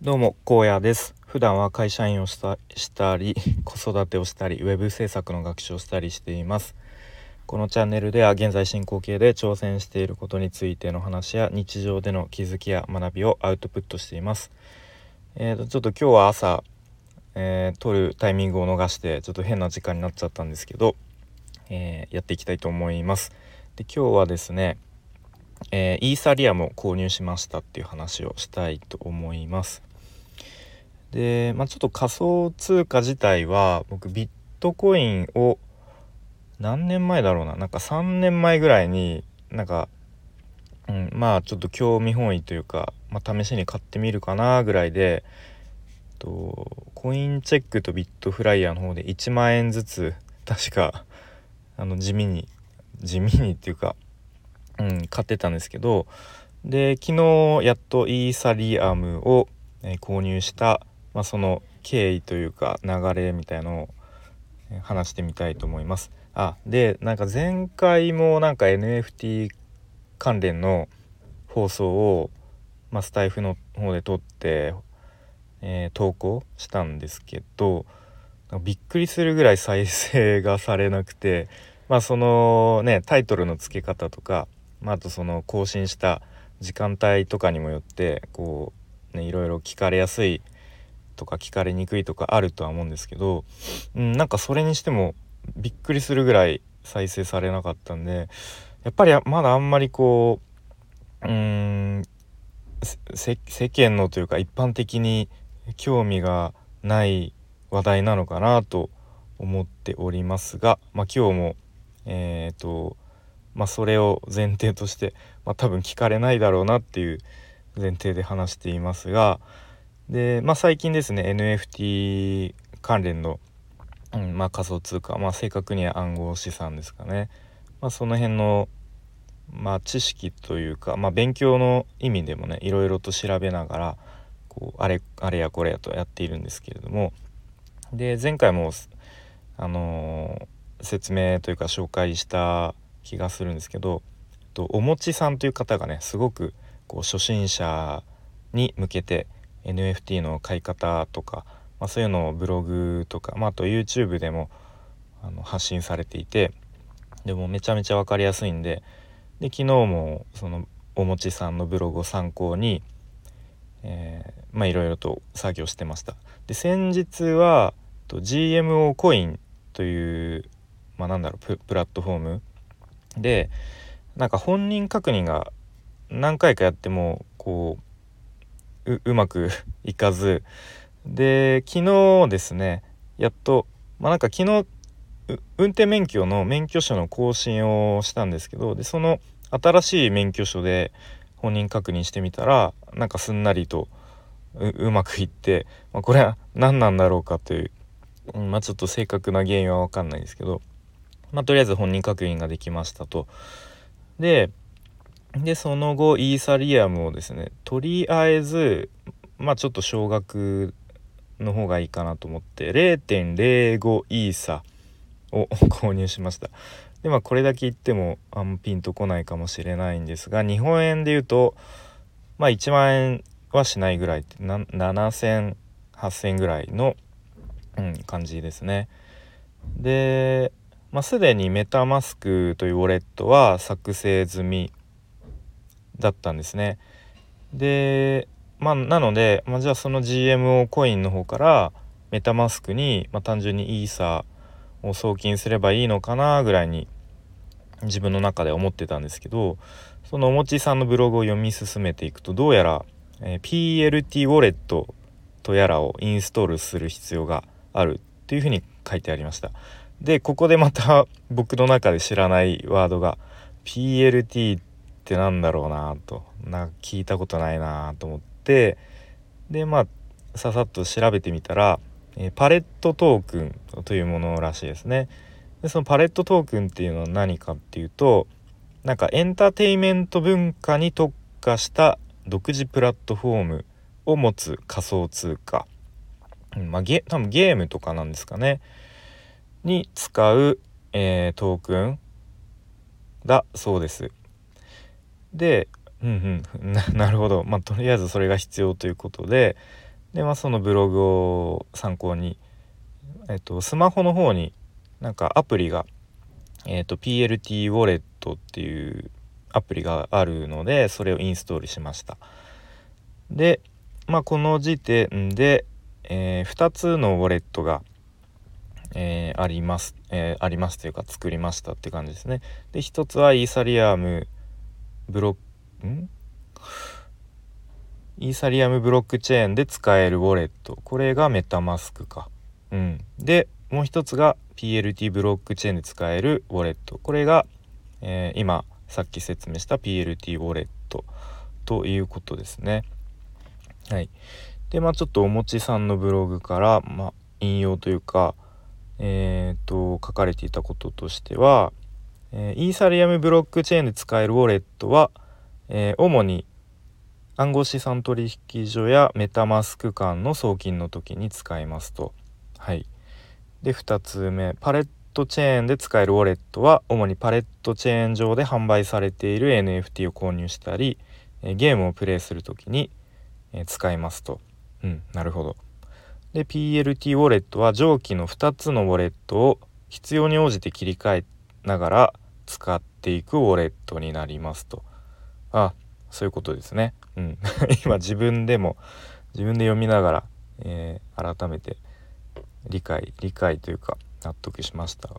どうも荒野です。普段は会社員をしたり 子育てをしたりウェブ制作の学習をしたりしています。このチャンネルでは現在進行形で挑戦していることについての話や日常での気づきや学びをアウトプットしています。えーとちょっと今日は朝、えー、撮るタイミングを逃してちょっと変な時間になっちゃったんですけど、えー、やっていきたいと思います。で今日はですねえー、イーサリアムを購入しましたっていう話をしたいと思います。で、まあ、ちょっと仮想通貨自体は僕ビットコインを何年前だろうななんか3年前ぐらいになんか、うん、まあちょっと興味本位というか、まあ、試しに買ってみるかなぐらいでとコインチェックとビットフライヤーの方で1万円ずつ確かあの地味に地味にっていうか、うん、買ってたんですけどで昨日やっとイーサリアムを、え、購入したまあ、その経緯というか流れみたいのを話してみたいと思います。あでなんか前回もなんか NFT 関連の放送を、まあ、スタイフの方で撮って、えー、投稿したんですけどびっくりするぐらい再生がされなくてまあそのねタイトルの付け方とか、まあ、あとその更新した時間帯とかにもよってこうねいろいろ聞かれやすいとか聞かれにくいとかあるとは思うんですけど、うん、なんかそれにしてもびっくりするぐらい再生されなかったんでやっぱりまだあんまりこううーん世間のというか一般的に興味がない話題なのかなと思っておりますが、まあ、今日もえっ、ー、とまあそれを前提として、まあ、多分聞かれないだろうなっていう前提で話していますが、で、まあ、最近ですね NFT 関連の、うんまあ、仮想通貨、まあ、正確には暗号資産ですかね、まあ、その辺の、まあ、知識というか、まあ、勉強の意味でもねいろいろと調べながらこうあれあれやこれやとやっているんですけれども。で前回も、あのー、説明というか紹介した気がするんですけどとおもちさんという方がねすごくこう初心者に向けて NFT の買い方とか、まあ、そういうのをブログとか、まあ、あと YouTube でもあの発信されていてでもめちゃめちゃ分かりやすいんでで昨日もそのおもちさんのブログを参考に、え、まあいろいろと作業してました。で先日はと GMO コインというまあなんだろうプラットフォームでなんか本人確認が何回かやってもこううまくいかずで昨日ですねやっとまあなんか昨日運転免許の免許証の更新をしたんですけどでその新しい免許証で本人確認してみたらなんかすんなりとうまくいって、まあ、これは何なんだろうかという、まあちょっと正確な原因は分かんないですけど、まあ、とりあえず本人確認ができましたと。ででその後イーサリアムをですねとりあえずまあちょっと少額の方がいいかなと思って0.05イーサを 購入しました。でまあこれだけ言ってもあんまピンとこないかもしれないんですが日本円で言うとまあ1万円はしないぐらい7000 8000ぐらいの、うん、感じですね。で、まあ、すでにメタマスクというウォレットは作成済みだったんですね。でまあなので、まあ、じゃあその GMO コインの方からメタマスクに、まあ、単純にイーサを送金すればいいのかなぐらいに自分の中で思ってたんですけどそのおもちさんのブログを読み進めていくとどうやら、え、PLT ウォレットとやらをインストールする必要があるっていうふうに書いてありました。でここでまた僕の中で知らないワードが PLT っってなんだろうなとな聞いたことないなと思ってでまあささっと調べてみたら、え、パレットトークンというものらしいですね。でそのパレットトークンっていうのは何かっていうとなんかエンターテインメント文化に特化した独自プラットフォームを持つ仮想通貨、まあゲ多分ゲームとかなんですかねに使う、えー、トークンだそうです。でうんうん。なるほど。まあとりあえずそれが必要ということで。でまあそのブログを参考に、えっと、スマホの方になんかアプリが、えっと、PLT ウォレットっていうアプリがあるのでそれをインストールしました。でまあこの時点で、えー、2つのウォレットが、えー、あります、えー、ありますというか作りましたって感じですね。で1つはイーサリアムブロックん？イーサリアムブロックチェーンで使えるウォレット。これがメタマスクか。うん。でもう一つが PLT ブロックチェーンで使えるウォレット。これが、えー、今さっき説明した PLT ウォレットということですね。はい。でまあちょっとおもちさんのブログから、まあ、引用というかえっ、と書かれていたこととしては、え、イーサリアムブロックチェーンで使えるウォレットは、え、主に暗号資産取引所やメタマスク間の送金の時に使いますと。はい、で2つ目パレットチェーンで使えるウォレットは主にパレットチェーン上で販売されている NFT を購入したりゲームをプレイする時に使いますと。うん、なるほど。で PLT ウォレットは上記の2つのウォレットを必要に応じて切り替えてながら使っていくウォレットになりますと。あそういうことですね。うん、今自分でも自分で読みながら、えー、改めて理解理解というか納得しました。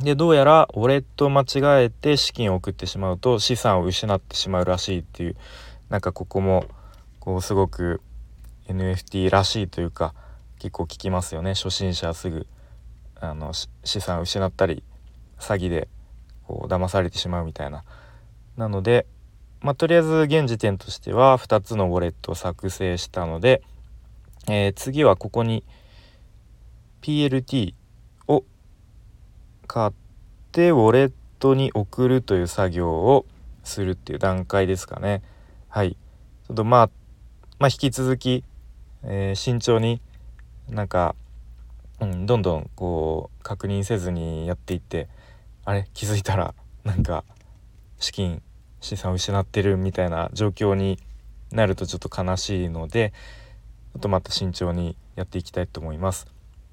でどうやらウォレットを間違えて資金を送ってしまうと資産を失ってしまうらしいっていうなんかここもこうすごく NFT らしいというか結構聞きますよね初心者はすぐあの資産を失ったり詐欺でこう騙されてしまうみたいな。なのでまあ、とりあえず現時点としては2つのウォレットを作成したので、えー、次はここに PLT を買ってウォレットに送るという作業をするっていう段階ですかね。はい。ちょっとまあ、まあ、引き続き、えー、慎重になんか、うん、どんどんこう確認せずにやっていってあれ気づいたらなんか資金資産を失ってるみたいな状況になるとちょっと悲しいのであとまた慎重にやっていきたいと思います。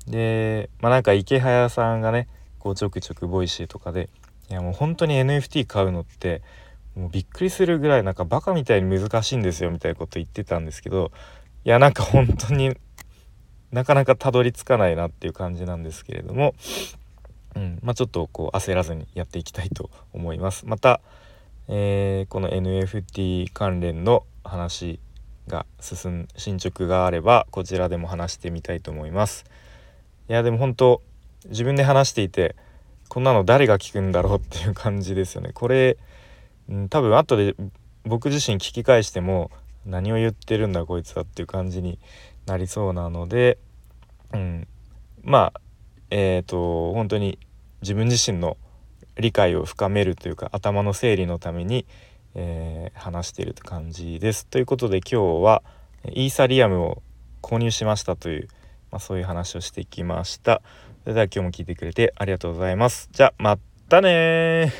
でまあなんか池早さんがねこうちょくちょくボイシーとかでいやもう本当に NFT 買うのってもうびっくりするぐらいなんかバカみたいに難しいんですよみたいなこと言ってたんですけどいやなんか本当になかなかたどり着かないなっていう感じなんですけれども、うん。まあ、ちょっとこう焦らずにやっていきたいと思います。またえー、この NFT 関連の話が進ん進捗があればこちらでも話してみたいと思います。いやでも本当自分で話していてこんなの誰が聞くんだろうっていう感じですよね。これ、うん、多分後で僕自身聞き返しても何を言ってるんだこいつはっていう感じになりそうなので、うん、まあえっ、ー、と本当に自分自身の理解を深めるというか頭の整理のために、えー、話していると感じです。ということで今日はイーサリアムを購入しましたという、まあ、そういう話をしてきました。それでは今日も聞いてくれてありがとうございます。じゃあまたね